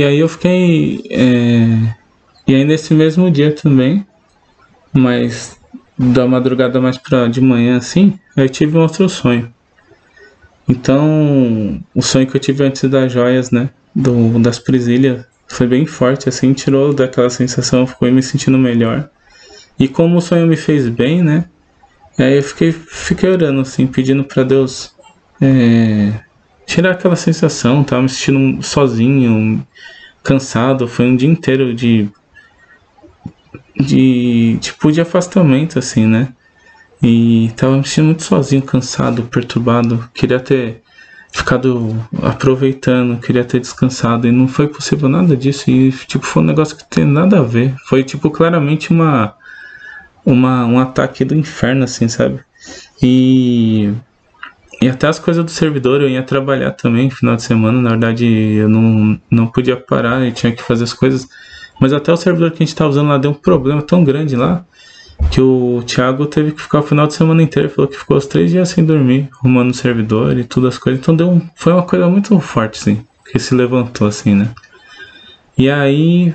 E aí eu fiquei. É... E aí nesse mesmo dia também, mas da madrugada mais pra de manhã assim, eu tive um outro sonho. Então, o sonho que eu tive antes das joias, né? Do, das presilhas, foi bem forte, assim, tirou daquela sensação, ficou me sentindo melhor. E como o sonho me fez bem, né? Aí eu fiquei, fiquei orando, assim, pedindo para Deus é, tirar aquela sensação, tava me sentindo sozinho, cansado. Foi um dia inteiro de. de. tipo, de afastamento, assim, né? E tava me sentindo muito sozinho, cansado, perturbado. Queria ter ficado aproveitando, queria ter descansado e não foi possível nada disso e tipo foi um negócio que tem nada a ver. Foi tipo claramente uma uma um ataque do inferno assim, sabe? E e até as coisas do servidor eu ia trabalhar também final de semana, na verdade eu não não podia parar, eu tinha que fazer as coisas, mas até o servidor que a gente estava usando lá deu um problema tão grande lá que o Thiago teve que ficar o final de semana inteiro, falou que ficou os três dias sem dormir, arrumando o servidor e tudo as coisas. Então deu um, foi uma coisa muito forte, assim, que se levantou assim, né? E aí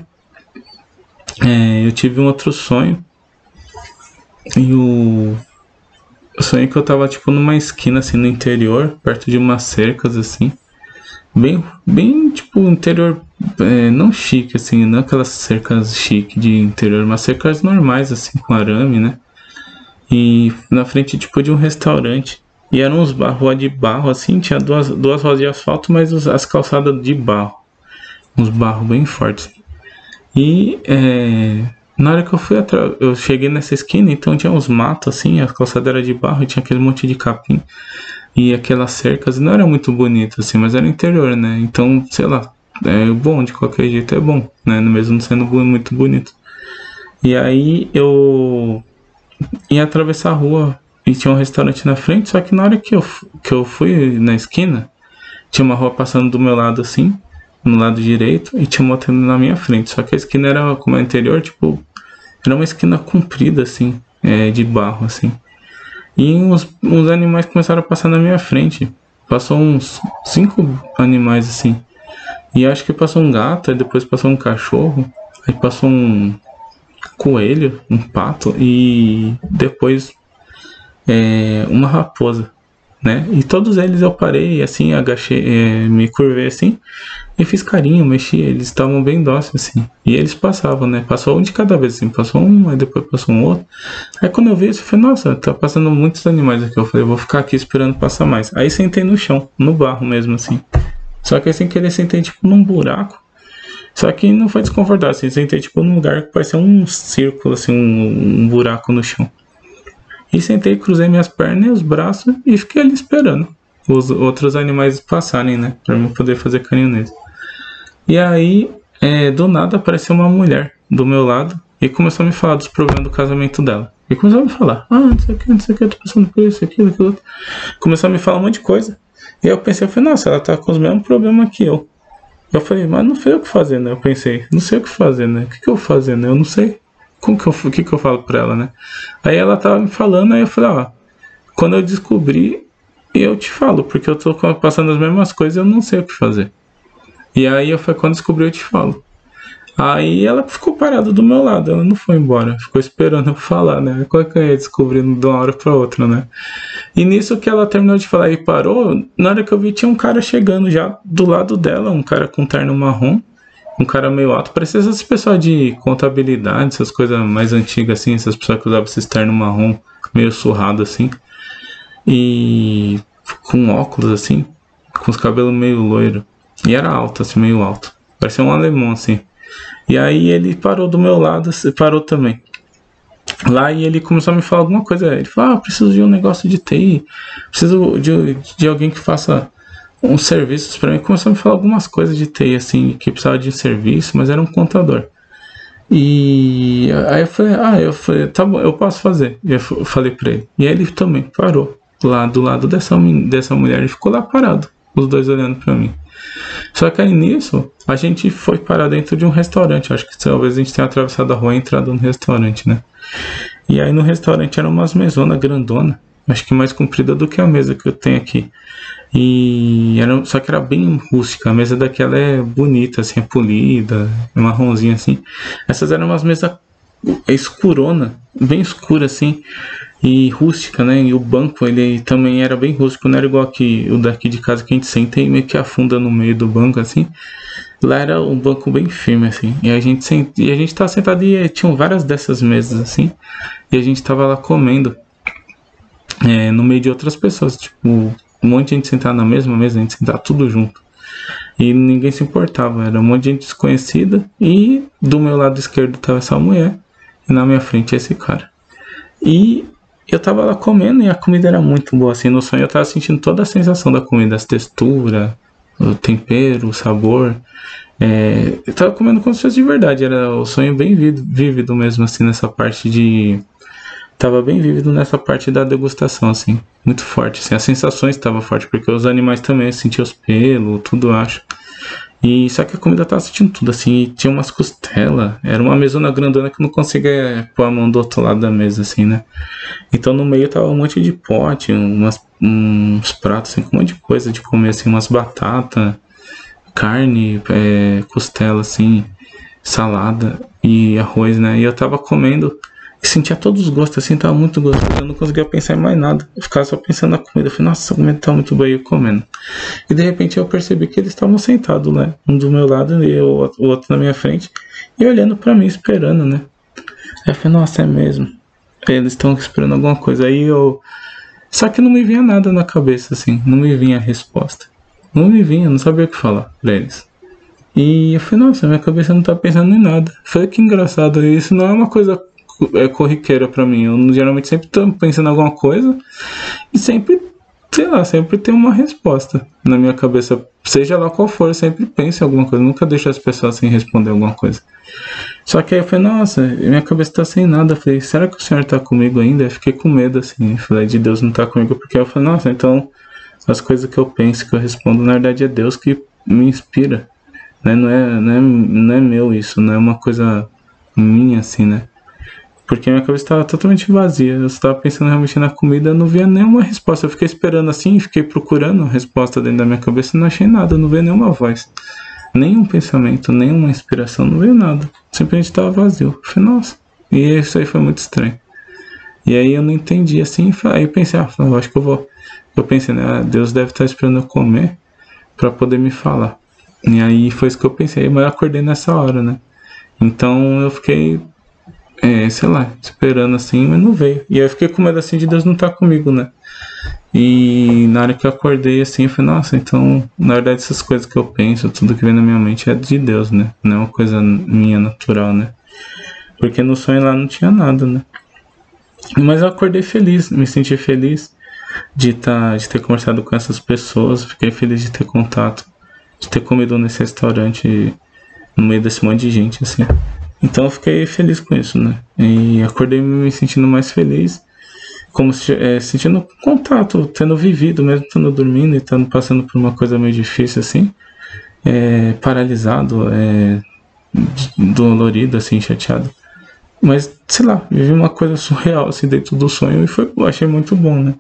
é, eu tive um outro sonho. E o eu sonhei que eu tava tipo numa esquina assim no interior, perto de umas cercas assim. Bem, bem tipo interior é, não chique, assim, não aquelas cercas chique de interior, mas cercas normais, assim, com arame, né? E na frente, tipo, de um restaurante. E eram uns rua de barro, assim, tinha duas, duas rodas de asfalto, mas as calçadas de barro. Uns barros bem fortes. E é, na hora que eu fui atrás, eu cheguei nessa esquina, então tinha uns matos, assim, a calçada era de barro tinha aquele monte de capim. E aquelas cercas não era muito bonito, assim, mas era interior, né? Então, sei lá, é bom, de qualquer jeito é bom, né? Mesmo sendo muito bonito. E aí eu ia atravessar a rua e tinha um restaurante na frente, só que na hora que eu, que eu fui na esquina, tinha uma rua passando do meu lado assim, no lado direito, e tinha uma outra na minha frente. Só que a esquina era como é interior, tipo, era uma esquina comprida assim, é, de barro assim. E uns, uns animais começaram a passar na minha frente. Passou uns cinco animais assim. E acho que passou um gato, aí depois passou um cachorro, aí passou um coelho, um pato e depois é, uma raposa, né? E todos eles eu parei, assim, agachei, é, me curvei assim e fiz carinho, mexi, eles estavam bem dóceis assim. E eles passavam, né? Passou um de cada vez, assim, passou um, aí depois passou um outro. Aí quando eu vi isso, eu falei, nossa, tá passando muitos animais aqui. Eu falei, vou ficar aqui esperando passar mais. Aí sentei no chão, no barro mesmo, assim. Só que sem querer sentei tipo num buraco. Só que não foi desconfortável, assim, sentei tipo num lugar que parecia um círculo, assim, um, um buraco no chão. E sentei, cruzei minhas pernas e os braços e fiquei ali esperando os outros animais passarem, né? Pra eu poder fazer carinho. E aí, é, do nada, apareceu uma mulher do meu lado e começou a me falar dos problemas do casamento dela. E começou a me falar, ah, não sei o que, não sei o que, eu tô passando por isso, aquilo, aquilo. Começou a me falar um monte de coisa. E eu pensei, eu falei, nossa, ela tá com os mesmos problemas que eu. Eu falei, mas não sei o que fazer, né? Eu pensei, não sei o que fazer, né? O que, que eu vou fazer, né? Eu não sei. Como que eu, o que, que eu falo pra ela, né? Aí ela tava me falando, aí eu falei, ó, quando eu descobri, eu te falo, porque eu tô passando as mesmas coisas e eu não sei o que fazer. E aí eu falei, quando descobri, eu te falo. Aí ela ficou parada do meu lado, ela não foi embora, ficou esperando eu falar, né? Qual que eu ia descobrindo de uma hora pra outra, né? E nisso que ela terminou de falar e parou, na hora que eu vi tinha um cara chegando já do lado dela, um cara com terno marrom, um cara meio alto, parecia essas pessoas de contabilidade, essas coisas mais antigas assim, essas pessoas que usavam esses terno marrom, meio surrado assim. E com óculos assim, com os cabelos meio loiro. E era alto, assim, meio alto. Parecia um alemão, assim. E aí ele parou do meu lado, parou também. Lá e ele começou a me falar alguma coisa. Ele falou: Ah, preciso de um negócio de TI, preciso de, de alguém que faça uns serviços para mim. Começou a me falar algumas coisas de TI, assim, que precisava de um serviço, mas era um contador. E aí eu falei: Ah, eu falei, tá bom, eu posso fazer. Eu falei para ele. E aí ele também parou lá do lado dessa, dessa mulher e ficou lá parado, os dois olhando para mim. Só que aí nisso, a gente foi parar dentro de um restaurante. Acho que talvez a gente tenha atravessado a rua e entrado no restaurante, né? E aí no restaurante era umas mesonas grandona. Acho que mais comprida do que a mesa que eu tenho aqui. E era, só que era bem rústica. A mesa daquela é bonita, assim, é polida, é marronzinha assim. Essas eram umas mesas escurona, bem escura assim e rústica, né? E o banco ele também era bem rústico, não era igual aqui o daqui de casa que a gente senta e meio que afunda no meio do banco assim. Lá era um banco bem firme assim. E a gente sent... e a gente tava sentado e tinham várias dessas mesas assim. E a gente tava lá comendo é, no meio de outras pessoas, tipo um monte de gente sentada na mesma mesa, a gente sentava tudo junto. E ninguém se importava, era um monte de gente desconhecida. E do meu lado esquerdo tava essa mulher, e na minha frente esse cara. E eu tava lá comendo e a comida era muito boa. Assim, no sonho eu tava sentindo toda a sensação da comida, as texturas, o tempero, o sabor. É, eu tava comendo como se fosse de verdade, era o sonho bem vívido mesmo, assim, nessa parte de tava bem vívido nessa parte da degustação, assim, muito forte, assim, as sensações estavam fortes, porque os animais também sentiam os pelos, tudo acho. E só que a comida tava sentindo tudo, assim, tinha umas costelas, era uma mesona grandona que não conseguia pôr a mão do outro lado da mesa, assim, né? Então no meio tava um monte de pote, umas, uns pratos, assim, com um monte de coisa de comer, assim, umas batatas, carne, é, costela, assim, salada e arroz, né? E eu tava comendo sentia todos os gostos, assim, tava muito gostoso. Eu não conseguia pensar em mais nada. Eu ficava só pensando na comida. Eu falei, nossa, essa comida tá muito e eu comendo. E de repente eu percebi que eles estavam sentados, né? Um do meu lado e o outro na minha frente. E olhando para mim, esperando, né? Aí eu falei, nossa, é mesmo. Eles estão esperando alguma coisa. Aí eu. Só que não me vinha nada na cabeça, assim. Não me vinha a resposta. Não me vinha, não sabia o que falar pra eles. E eu falei, nossa, minha cabeça não tá pensando em nada. Foi que engraçado. Isso não é uma coisa é corriqueira para mim. Eu geralmente sempre tô pensando em alguma coisa e sempre, sei lá, sempre tem uma resposta na minha cabeça. Seja lá qual for, eu sempre penso em alguma coisa. Nunca deixo as pessoas sem responder alguma coisa. Só que aí eu falei, nossa, minha cabeça tá sem nada. Eu falei, será que o senhor tá comigo ainda? Eu fiquei com medo, assim. Eu falei, de Deus não tá comigo, porque eu falei, nossa, então as coisas que eu penso, que eu respondo, na verdade é Deus que me inspira. Né? Não, é, não, é, não é meu isso, não é uma coisa minha, assim, né? Porque minha cabeça estava totalmente vazia. Eu estava pensando realmente na comida, não via nenhuma resposta. Eu fiquei esperando assim, fiquei procurando resposta dentro da minha cabeça, não achei nada, não veio nenhuma voz, nenhum pensamento, nenhuma inspiração, não veio nada. Simplesmente estava vazio. Eu falei, nossa. E isso aí foi muito estranho. E aí eu não entendi assim, aí eu pensei, ah, eu acho que eu vou. Eu pensei, né, ah, Deus deve estar esperando eu comer para poder me falar. E aí foi isso que eu pensei, mas eu acordei nessa hora, né? Então eu fiquei é, sei lá, esperando assim, mas não veio. E aí eu fiquei com medo assim de Deus não estar tá comigo, né? E na hora que eu acordei assim, eu falei, nossa, então, na verdade, essas coisas que eu penso, tudo que vem na minha mente é de Deus, né? Não é uma coisa minha natural, né? Porque no sonho lá não tinha nada, né? Mas eu acordei feliz, me senti feliz de, tá, de ter conversado com essas pessoas, fiquei feliz de ter contato, de ter comido nesse restaurante no meio desse monte de gente, assim. Então eu fiquei feliz com isso, né? E acordei me sentindo mais feliz, como se, é, sentindo contato, tendo vivido, mesmo estando dormindo e estando passando por uma coisa meio difícil assim, é, paralisado, é, dolorido, assim, chateado. Mas, sei lá, vivi uma coisa surreal assim dentro do sonho e foi, achei muito bom, né?